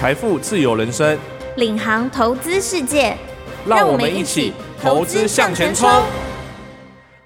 财富自由人生，领航投资世界，让我们一起投资向前冲。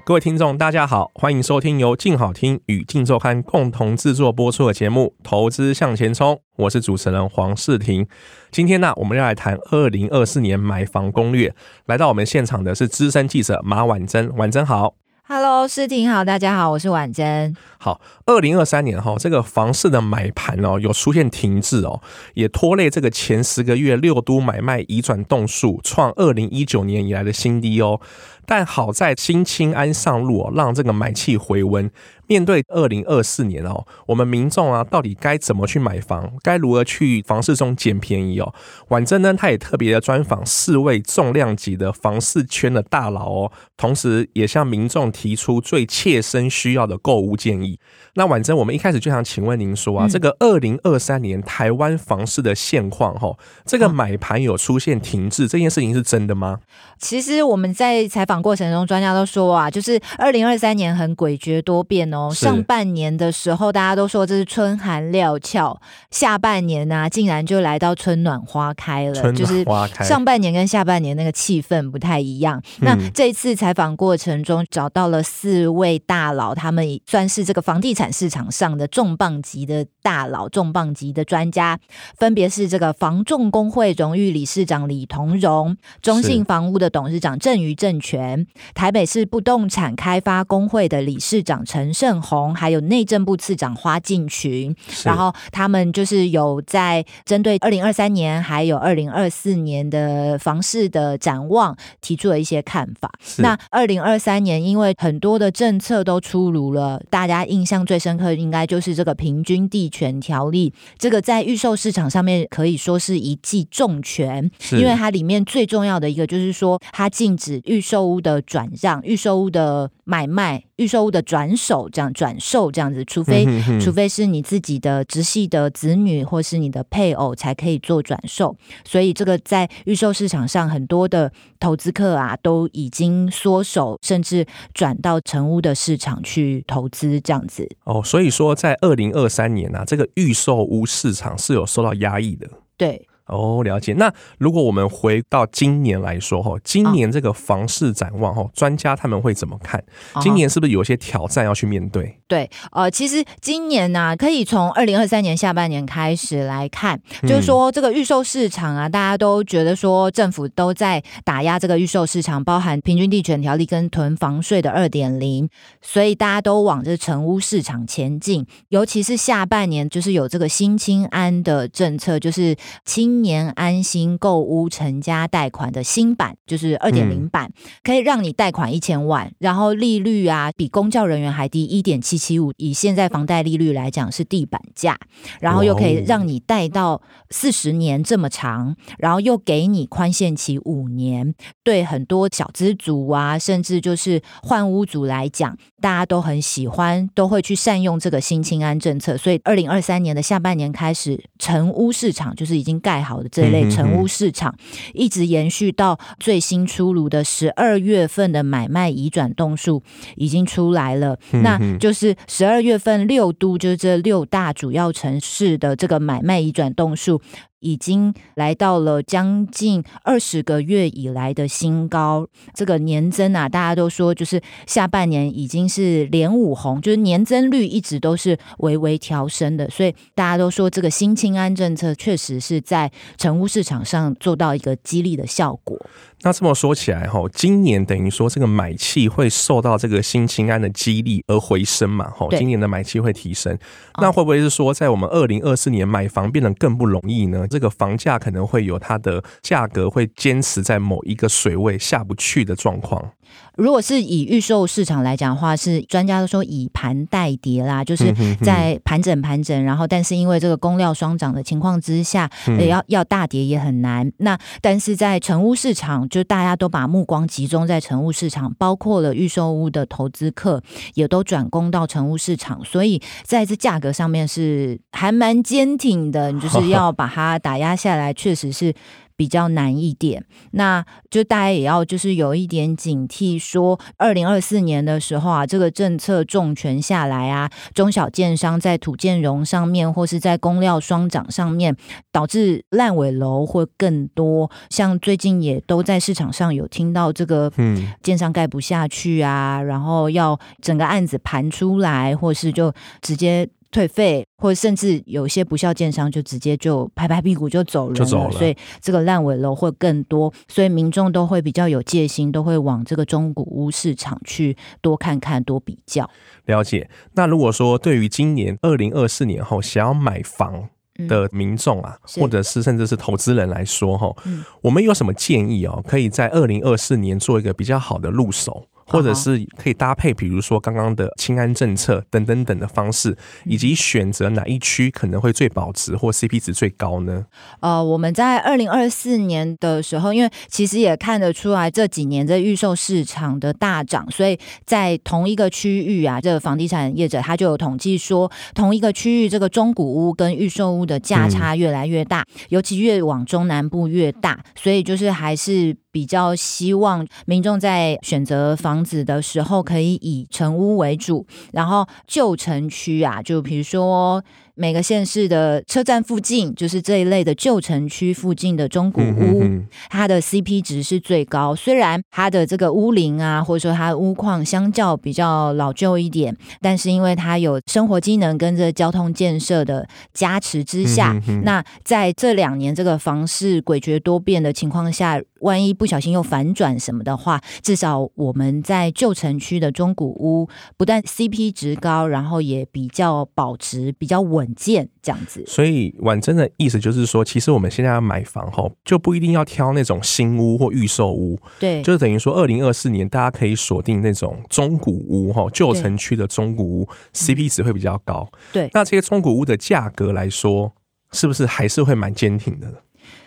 各位听众，大家好，欢迎收听由静好听与静周刊共同制作播出的节目《投资向前冲》，我是主持人黄世廷。今天呢，我们要来谈二零二四年买房攻略。来到我们现场的是资深记者马婉珍，婉珍好。Hello，世廷好，大家好，我是婉珍。好，二零二三年哈，这个房市的买盘哦，有出现停滞哦，也拖累这个前十个月六都买卖移转动数创二零一九年以来的新低哦。但好在新青安上路哦，让这个买气回温。面对二零二四年哦，我们民众啊，到底该怎么去买房？该如何去房市中捡便宜哦？婉珍呢，他也特别的专访四位重量级的房市圈的大佬哦，同时也向民众提出最切身需要的购物建议。那婉珍，我们一开始就想请问您说啊，嗯、这个二零二三年台湾房市的现况哈，这个买盘有出现停滞，这件事情是真的吗？其实我们在采访过程中，专家都说啊，就是二零二三年很诡谲多变哦。上半年的时候，大家都说这是春寒料峭，下半年呢、啊，竟然就来到春暖花开了。春暖花开。就是上半年跟下半年那个气氛不太一样。嗯、那这次采访过程中，找到了四位大佬，他们算是这个房地产市场上的重磅级的大佬、重磅级的专家，分别是这个房仲工会荣誉理事长李同荣、中信房屋的董事长郑于正全、台北市不动产开发工会的理事长陈胜宏，还有内政部次长花敬群，然后他们就是有在针对二零二三年还有二零二四年的房市的展望提出了一些看法。那二零二三年因为很多的政策都出炉了，大家印象最深刻应该就是这个平均地权条例，这个在预售市场上面可以说是一记重拳，因为它里面最重要的一个就是说，它禁止预售屋的转让、预售屋的买卖、预售屋的转手这样转售这样子，除非除非是你自己的直系的子女或是你的配偶才可以做转售，所以这个在预售市场上很多的投资客啊都已经缩手，甚至转到成屋的市场去投资这样子。哦，所以说在二零二三年啊，这个预售屋市场是有受到压抑的。对。哦，了解。那如果我们回到今年来说哈，今年这个房市展望哈，专家他们会怎么看？今年是不是有些挑战要去面对？对，呃，其实今年呢、啊，可以从二零二三年下半年开始来看，就是说这个预售市场啊，大家都觉得说政府都在打压这个预售市场，包含平均地权条例跟囤房税的二点零，所以大家都往这成屋市场前进。尤其是下半年，就是有这个新青安的政策，就是青。年安心购屋成家贷款的新版，就是二点零版，可以让你贷款一千万，然后利率啊比公教人员还低一点七七五，以现在房贷利率来讲是地板价，然后又可以让你贷到四十年这么长，然后又给你宽限期五年，对很多小资族啊，甚至就是换屋族来讲，大家都很喜欢，都会去善用这个新清安政策，所以二零二三年的下半年开始，成屋市场就是已经盖。好的这类成屋市场，一直延续到最新出炉的十二月份的买卖移转动数已经出来了，那就是十二月份六都就是这六大主要城市的这个买卖移转动数。已经来到了将近二十个月以来的新高，这个年增啊，大家都说就是下半年已经是连五红，就是年增率一直都是微微调升的，所以大家都说这个新青安政策确实是在成屋市场上做到一个激励的效果。那这么说起来哈，今年等于说这个买气会受到这个新青安的激励而回升嘛？哈，今年的买气会提升，那会不会是说在我们二零二四年买房变得更不容易呢？这个房价可能会有它的价格会坚持在某一个水位下不去的状况。如果是以预售市场来讲的话，是专家都说以盘代跌啦，就是在盘整盘整，然后但是因为这个供料双涨的情况之下，要要大跌也很难。那但是在成屋市场，就大家都把目光集中在成屋市场，包括了预售屋的投资客也都转攻到成屋市场，所以在这价格上面是还蛮坚挺的。你就是 要把它打压下来，确实是比较难一点。那就大家也要就是有一点警惕，说二零二四年的时候啊，这个政策重拳下来啊，中小建商在土建融上面或是在工料双涨上面，导致烂尾楼会更多。像最近也都在市场上有听到这个，嗯，建商盖不下去啊，然后要整个案子盘出来，或是就直接。退费，或者甚至有些不肖建商就直接就拍拍屁股就走人了，走了，所以这个烂尾楼会更多，所以民众都会比较有戒心，都会往这个中古屋市场去多看看、多比较。了解。那如果说对于今年二零二四年后想要买房的民众啊，嗯、或者是甚至是投资人来说哈，嗯、我们有什么建议哦？可以在二零二四年做一个比较好的入手。或者是可以搭配，比如说刚刚的清安政策等等等的方式，以及选择哪一区可能会最保值或 CP 值最高呢？呃，我们在二零二四年的时候，因为其实也看得出来这几年这预售市场的大涨，所以在同一个区域啊，这个房地产业者他就有统计说，同一个区域这个中古屋跟预售屋的价差越来越大，嗯、尤其越往中南部越大，所以就是还是。比较希望民众在选择房子的时候，可以以成屋为主，然后旧城区啊，就比如说。每个县市的车站附近，就是这一类的旧城区附近的中古屋，它的 CP 值是最高。虽然它的这个屋龄啊，或者说它的屋况相较比较老旧一点，但是因为它有生活机能跟这交通建设的加持之下，那在这两年这个房市诡谲多变的情况下，万一不小心又反转什么的话，至少我们在旧城区的中古屋，不但 CP 值高，然后也比较保值，比较稳。稳健这样子，所以婉珍的意思就是说，其实我们现在要买房吼，就不一定要挑那种新屋或预售屋，对，就是等于说，二零二四年大家可以锁定那种中古屋哈，旧城区的中古屋，CP 值会比较高。对，那这些中古屋的价格来说，是不是还是会蛮坚挺的呢？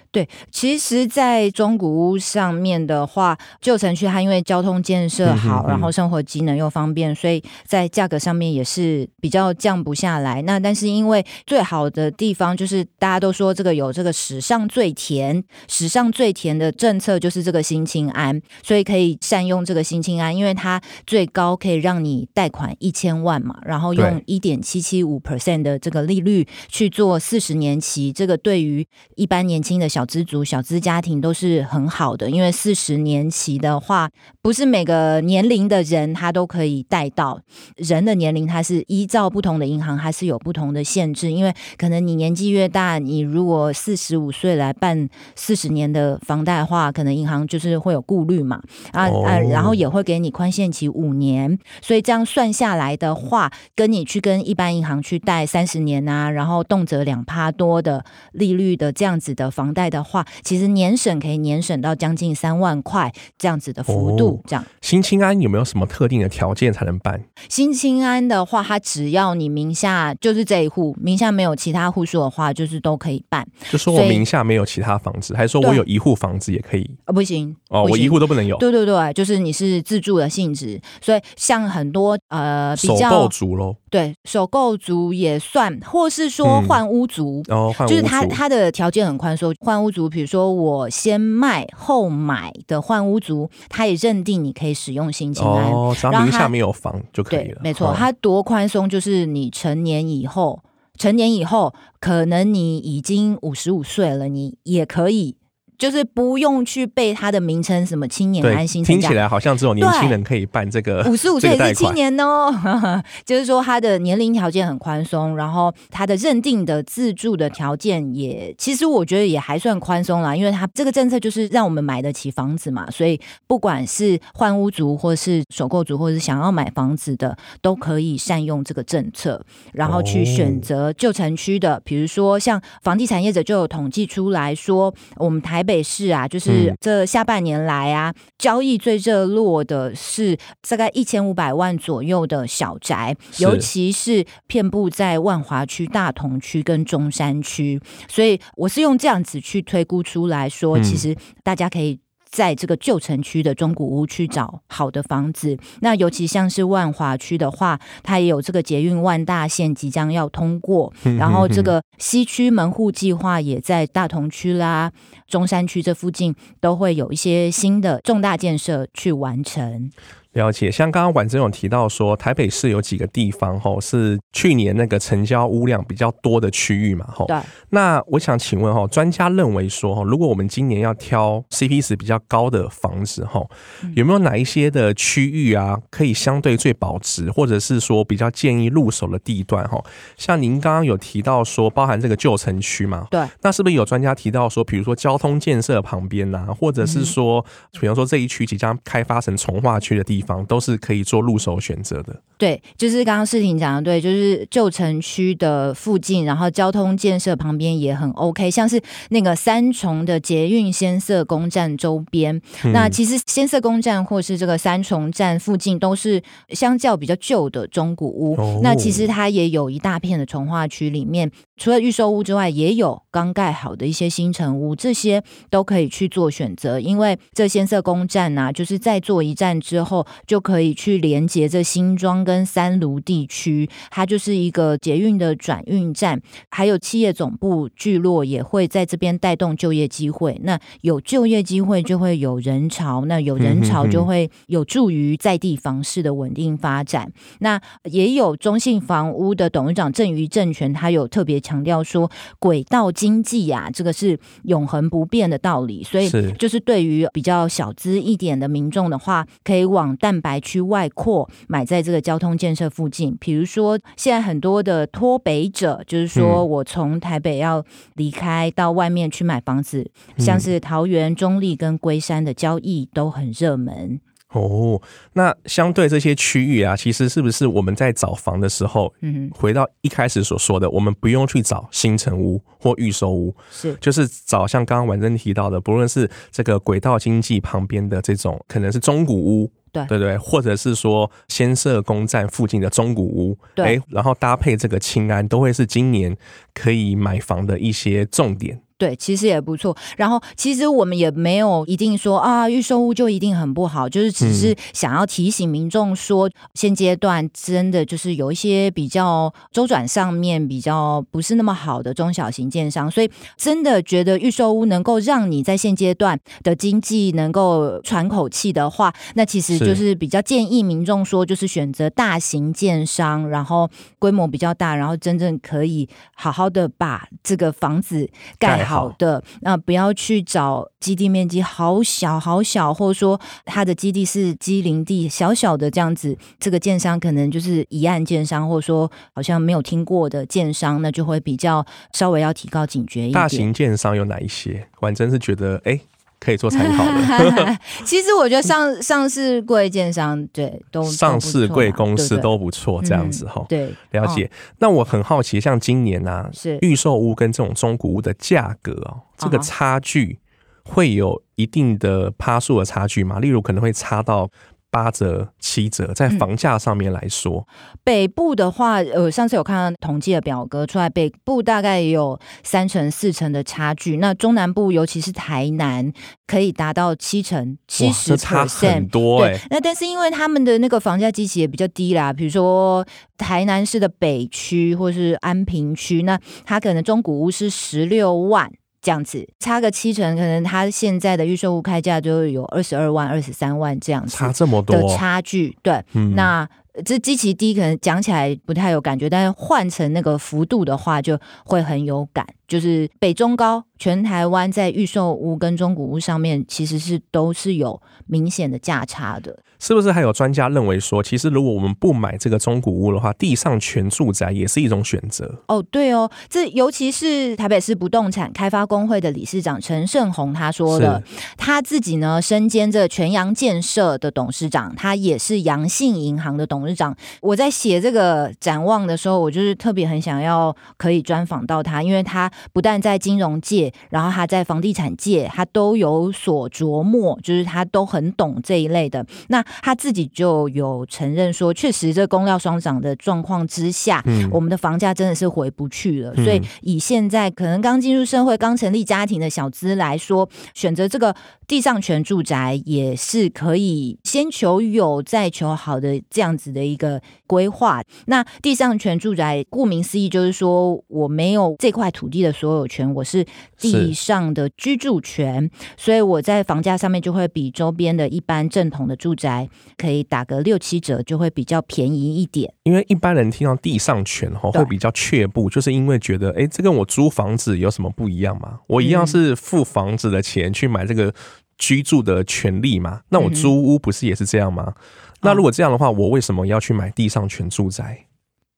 对，其实，在中古屋上面的话，旧城区它因为交通建设好，然后生活机能又方便，所以在价格上面也是比较降不下来。那但是因为最好的地方就是大家都说这个有这个史上最甜、史上最甜的政策就是这个新青安，所以可以善用这个新青安，因为它最高可以让你贷款一千万嘛，然后用一点七七五 percent 的这个利率去做四十年期，这个对于一般年轻的。小资族、小资家庭都是很好的，因为四十年期的话，不是每个年龄的人他都可以贷到。人的年龄它是依照不同的银行，它是有不同的限制。因为可能你年纪越大，你如果四十五岁来办四十年的房贷的话，可能银行就是会有顾虑嘛。啊啊，然后也会给你宽限期五年，所以这样算下来的话，跟你去跟一般银行去贷三十年啊，然后动辄两趴多的利率的这样子的房贷。的话，其实年省可以年省到将近三万块这样子的幅度。这样，新青安有没有什么特定的条件才能办？新青安的话，它只要你名下就是这一户，名下没有其他户数的话，就是都可以办。就说我名下没有其他房子，还是说我有一户房子也可以？哦，不行哦，我一户都不能有。对对对，就是你是自住的性质，所以像很多呃比较首购族喽，对，首购族也算，或是说换屋族，嗯、哦，屋族，就是他他的条件很宽松，换。屋族，比如说我先卖后买的换屋族，他也认定你可以使用新青安，哦，然后名下没有房就可以了。没错，他多宽松，就是你成年以后，成年以后，可能你已经五十五岁了，你也可以。就是不用去背它的名称，什么青年安心，听起来好像只有年轻人可以办这个。五十五岁是青年哦，就是说他的年龄条件很宽松，然后他的认定的自住的条件也，其实我觉得也还算宽松啦，因为他这个政策就是让我们买得起房子嘛，所以不管是换屋族，或是首购族，或是想要买房子的，都可以善用这个政策，然后去选择旧城区的，比如说像房地产业者就有统计出来说，我们台。北市啊，就是这下半年来啊，嗯、交易最热络的是大概一千五百万左右的小宅，尤其是遍布在万华区、大同区跟中山区，所以我是用这样子去推估出来说，嗯、其实大家可以。在这个旧城区的中古屋去找好的房子。那尤其像是万华区的话，它也有这个捷运万大线即将要通过，然后这个西区门户计划也在大同区啦、中山区这附近都会有一些新的重大建设去完成。了解，像刚刚婉珍有提到说，台北市有几个地方吼是去年那个成交屋量比较多的区域嘛吼。对。那我想请问吼，专家认为说吼，如果我们今年要挑 CP 值比较高的房子吼，有没有哪一些的区域啊，可以相对最保值，或者是说比较建议入手的地段吼？像您刚刚有提到说，包含这个旧城区嘛？对。那是不是有专家提到说，比如说交通建设旁边呐，或者是说，比方说这一区即将开发成从化区的地方？都是可以做入手选择的。对，就是刚刚世婷讲的，对，就是旧城区的附近，然后交通建设旁边也很 OK，像是那个三重的捷运先色宫站周边。嗯、那其实先色宫站或是这个三重站附近都是相较比较旧的中古屋。哦、那其实它也有一大片的从化区，里面除了预售屋之外，也有刚盖好的一些新城屋，这些都可以去做选择。因为这先色宫站呢、啊，就是在做一站之后。就可以去连接这新庄跟三芦地区，它就是一个捷运的转运站，还有企业总部聚落也会在这边带动就业机会。那有就业机会，就会有人潮，那有人潮就会有助于在地房市的稳定发展。那也有中信房屋的董事长郑于正权，他有特别强调说，轨道经济啊，这个是永恒不变的道理。所以，就是对于比较小资一点的民众的话，可以往蛋白区外扩，买在这个交通建设附近。比如说，现在很多的脱北者，就是说我从台北要离开到外面去买房子，嗯、像是桃园、中立跟龟山的交易都很热门。哦，那相对这些区域啊，其实是不是我们在找房的时候，嗯，回到一开始所说的，我们不用去找新城屋或预售屋，是，就是找像刚刚婉珍提到的，不论是这个轨道经济旁边的这种，可能是中古屋。对对对，或者是说先社宫站附近的中古屋，对，然后搭配这个青安，都会是今年可以买房的一些重点。对，其实也不错。然后，其实我们也没有一定说啊，预售屋就一定很不好，就是只是想要提醒民众说，现阶段真的就是有一些比较周转上面比较不是那么好的中小型建商，所以真的觉得预售屋能够让你在现阶段的经济能够喘口气的话，那其实就是。比较建议民众说，就是选择大型建商，然后规模比较大，然后真正可以好好的把这个房子盖好。的，那不要去找基地面积好小好小，或者说它的基地是基林地小小的这样子，这个建商可能就是一案建商，或者说好像没有听过的建商，那就会比较稍微要提高警觉一点。大型建商有哪一些？婉珍是觉得哎。诶可以做参考的。其实我觉得上上市贵建商对都上市贵公司都不错，这样子哈。对，了解。哦、那我很好奇，像今年啊，是预售屋跟这种中古屋的价格哦，这个差距会有一定的趴数的差距吗？例如可能会差到。八折、七折，在房价上面来说，嗯，北部的话，呃，上次有看到统计的表格出来，北部大概也有三成、四成的差距。那中南部，尤其是台南，可以达到七成、七十差很多欸。对，那但是因为他们的那个房价基期也比较低啦，比如说台南市的北区或是安平区，那它可能中古屋是十六万。这样子差个七成，可能他现在的预售屋开价就有二十二万、二十三万这样子，差这么多的差距。对，嗯、那这基期低，可能讲起来不太有感觉，但是换成那个幅度的话，就会很有感。就是北中高，全台湾在预售屋跟中古屋上面，其实是都是有明显的价差的。是不是还有专家认为说，其实如果我们不买这个中古屋的话，地上全住宅也是一种选择？哦，对哦，这尤其是台北市不动产开发工会的理事长陈胜宏他说的，他自己呢身兼着全阳建设的董事长，他也是阳信银行的董事长。我在写这个展望的时候，我就是特别很想要可以专访到他，因为他。不但在金融界，然后他在房地产界，他都有所琢磨，就是他都很懂这一类的。那他自己就有承认说，确实这工料双涨的状况之下，嗯，我们的房价真的是回不去了。所以以现在可能刚进入社会、刚成立家庭的小资来说，选择这个地上权住宅也是可以先求有再求好的这样子的一个规划。那地上权住宅顾名思义就是说，我没有这块土地的所有权，我是地上的居住权，所以我在房价上面就会比周边的一般正统的住宅可以打个六七折，就会比较便宜一点。因为一般人听到地上权哈，会比较却步，就是因为觉得，哎，这跟我租房子有什么不一样吗？我一样是付房子的钱去买这个居住的权利嘛？那我租屋不是也是这样吗？那如果这样的话，我为什么要去买地上权住宅？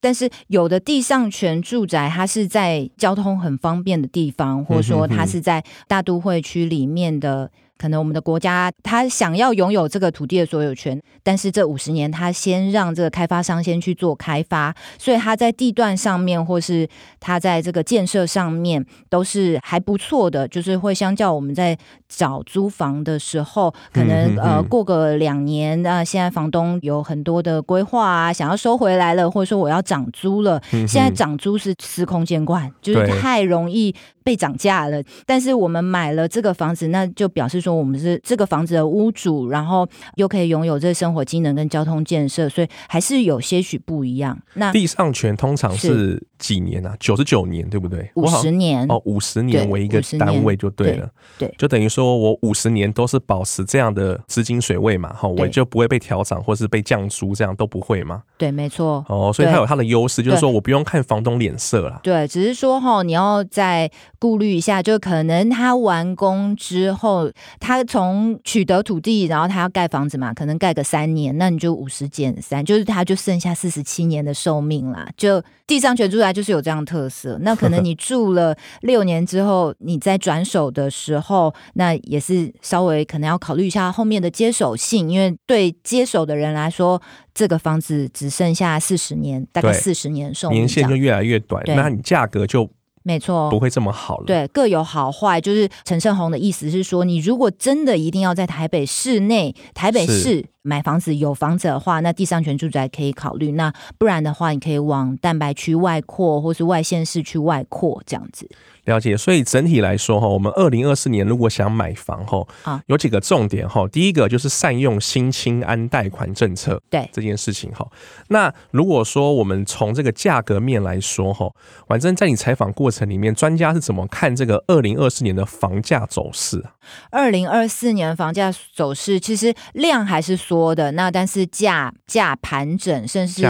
但是有的地上权住宅，它是在交通很方便的地方，或者说它是在大都会区里面的。可能我们的国家他想要拥有这个土地的所有权，但是这五十年他先让这个开发商先去做开发，所以他在地段上面或是他在这个建设上面都是还不错的，就是会相较我们在找租房的时候，可能呃过个两年啊，现在房东有很多的规划啊，想要收回来了，或者说我要涨租了，现在涨租是司空见惯，就是太容易被涨价了。但是我们买了这个房子，那就表示说。我们是这个房子的屋主，然后又可以拥有这生活机能跟交通建设，所以还是有些许不一样。那地上权通常是几年啊？九十九年，对不对？五十年哦，五十年为一个单位就对了。对，对就等于说我五十年都是保持这样的资金水位嘛，哈，我就不会被调涨或是被降租，这样都不会嘛。对，没错。哦，所以它有它的优势，就是说我不用看房东脸色了。对，只是说哈，你要再顾虑一下，就可能他完工之后。他从取得土地，然后他要盖房子嘛，可能盖个三年，那你就五十减三，就是他就剩下四十七年的寿命啦。就地上权住宅就是有这样特色。那可能你住了六年之后，你在转手的时候，那也是稍微可能要考虑一下后面的接手性，因为对接手的人来说，这个房子只剩下四十年，大概四十年寿命，年限就越来越短，那你价格就。没错，不会这么好了。对，各有好坏。就是陈胜宏的意思是说，你如果真的一定要在台北市内，台北市。买房子有房子的话，那地上权住宅可以考虑。那不然的话，你可以往蛋白区外扩，或是外县市区外扩这样子。了解。所以整体来说哈，我们二零二四年如果想买房哈，啊，有几个重点哈。第一个就是善用新青安贷款政策，对这件事情哈。那如果说我们从这个价格面来说哈，反正在你采访过程里面，专家是怎么看这个二零二四年的房价走势啊？二零二四年房价走势其实量还是说。多的那，但是价价盘整，甚至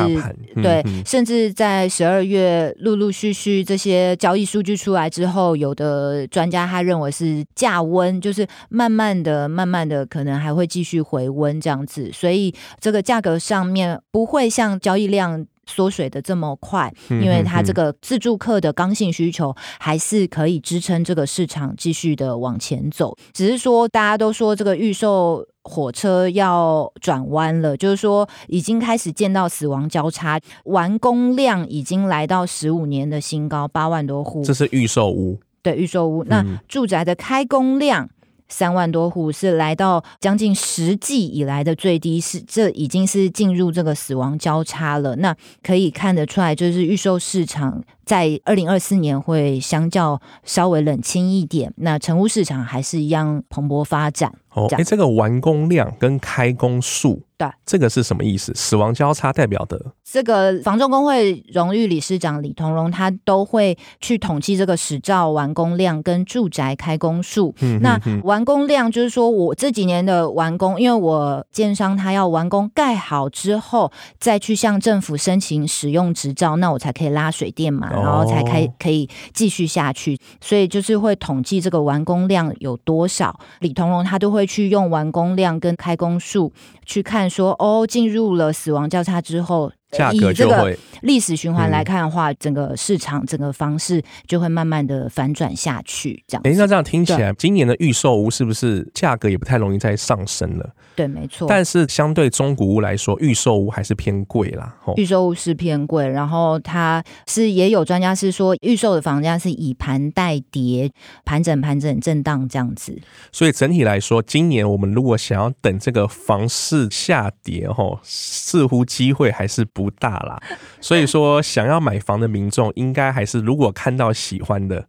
对，甚至在十二月陆陆续续这些交易数据出来之后，有的专家他认为是价温，就是慢慢的、慢慢的，可能还会继续回温这样子，所以这个价格上面不会像交易量缩水的这么快，因为它这个自助客的刚性需求还是可以支撑这个市场继续的往前走，只是说大家都说这个预售。火车要转弯了，就是说已经开始见到死亡交叉，完工量已经来到十五年的新高，八万多户。这是预售屋，对，预售屋。那住宅的开工量三万多户，是来到将近十季以来的最低，是这已经是进入这个死亡交叉了。那可以看得出来，就是预售市场。在二零二四年会相较稍微冷清一点，那成屋市场还是一样蓬勃发展。哦，哎，这个完工量跟开工数，对，这个是什么意思？死亡交叉代表的这个房仲工会荣誉理事长李同荣，他都会去统计这个实照完工量跟住宅开工数。嗯，那完工量就是说我这几年的完工，因为我建商他要完工盖好之后，再去向政府申请使用执照，那我才可以拉水电嘛。然后才开可以继续下去，所以就是会统计这个完工量有多少。李同荣他都会去用完工量跟开工数去看说，哦，进入了死亡交叉之后，价格就会历史循环来看的话，嗯、整个市场整个房市就会慢慢的反转下去。这样，哎，那这样听起来，今年的预售屋是不是价格也不太容易再上升了？对，没错。但是相对中古屋来说，预售屋还是偏贵啦。预售屋是偏贵，然后它是也有专家是说，预售的房价是以盘带跌，盘整盘整震荡这样子。所以整体来说，今年我们如果想要等这个房市下跌，吼，似乎机会还是不大啦。所以说，想要买房的民众，应该还是如果看到喜欢的，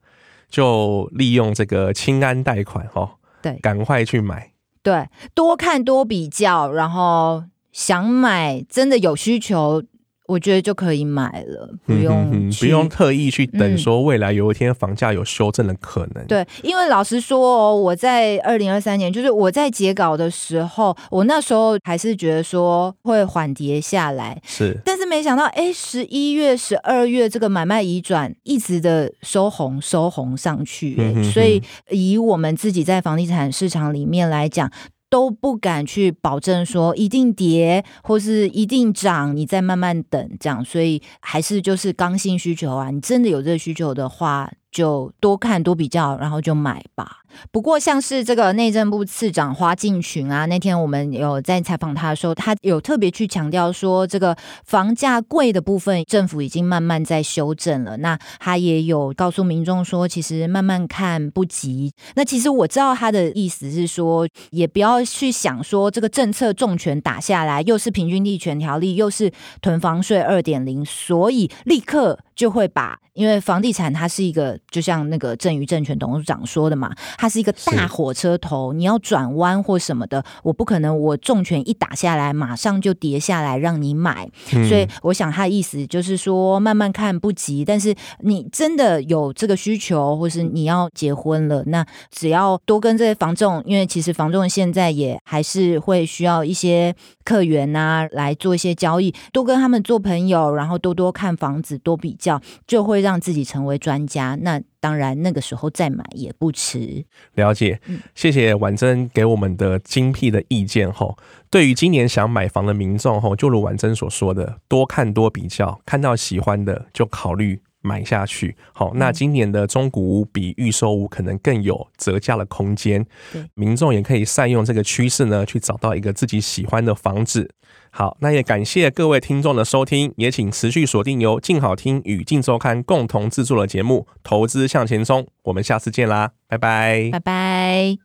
就利用这个清安贷款，哦，对，赶快去买。对，多看多比较，然后想买，真的有需求。我觉得就可以买了，不用、嗯、不用特意去等，说未来有一天房价有修正的可能。嗯、对，因为老实说哦，我在二零二三年，就是我在截稿的时候，我那时候还是觉得说会缓跌下来，是，但是没想到，哎，十一月、十二月这个买卖移转一直的收红收红上去，所以以我们自己在房地产市场里面来讲。都不敢去保证说一定跌或是一定涨，你再慢慢等这样，所以还是就是刚性需求啊，你真的有这个需求的话。就多看多比较，然后就买吧。不过像是这个内政部次长花敬群啊，那天我们有在采访他的时候，他有特别去强调说，这个房价贵的部分，政府已经慢慢在修正了。那他也有告诉民众说，其实慢慢看不急。那其实我知道他的意思是说，也不要去想说这个政策重拳打下来，又是平均地权条例，又是囤房税二点零，所以立刻就会把，因为房地产它是一个。就像那个郑宇证券董事长说的嘛，它是一个大火车头，你要转弯或什么的，我不可能我重拳一打下来，马上就跌下来让你买。嗯、所以我想他的意思就是说，慢慢看不急，但是你真的有这个需求，或是你要结婚了，那只要多跟这些房仲，因为其实房仲现在也还是会需要一些客源啊来做一些交易，多跟他们做朋友，然后多多看房子，多比较，就会让自己成为专家。那当然，那个时候再买也不迟。了解，谢谢婉珍给我们的精辟的意见。吼，对于今年想买房的民众，吼，就如婉珍所说的，多看多比较，看到喜欢的就考虑。买下去，好，那今年的中古屋比预售屋可能更有折价的空间，民众也可以善用这个趋势呢，去找到一个自己喜欢的房子。好，那也感谢各位听众的收听，也请持续锁定由静好听与静周刊共同制作的节目《投资向前冲》，我们下次见啦，拜拜，拜拜。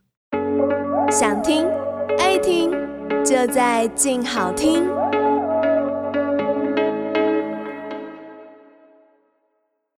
想听爱听，就在静好听。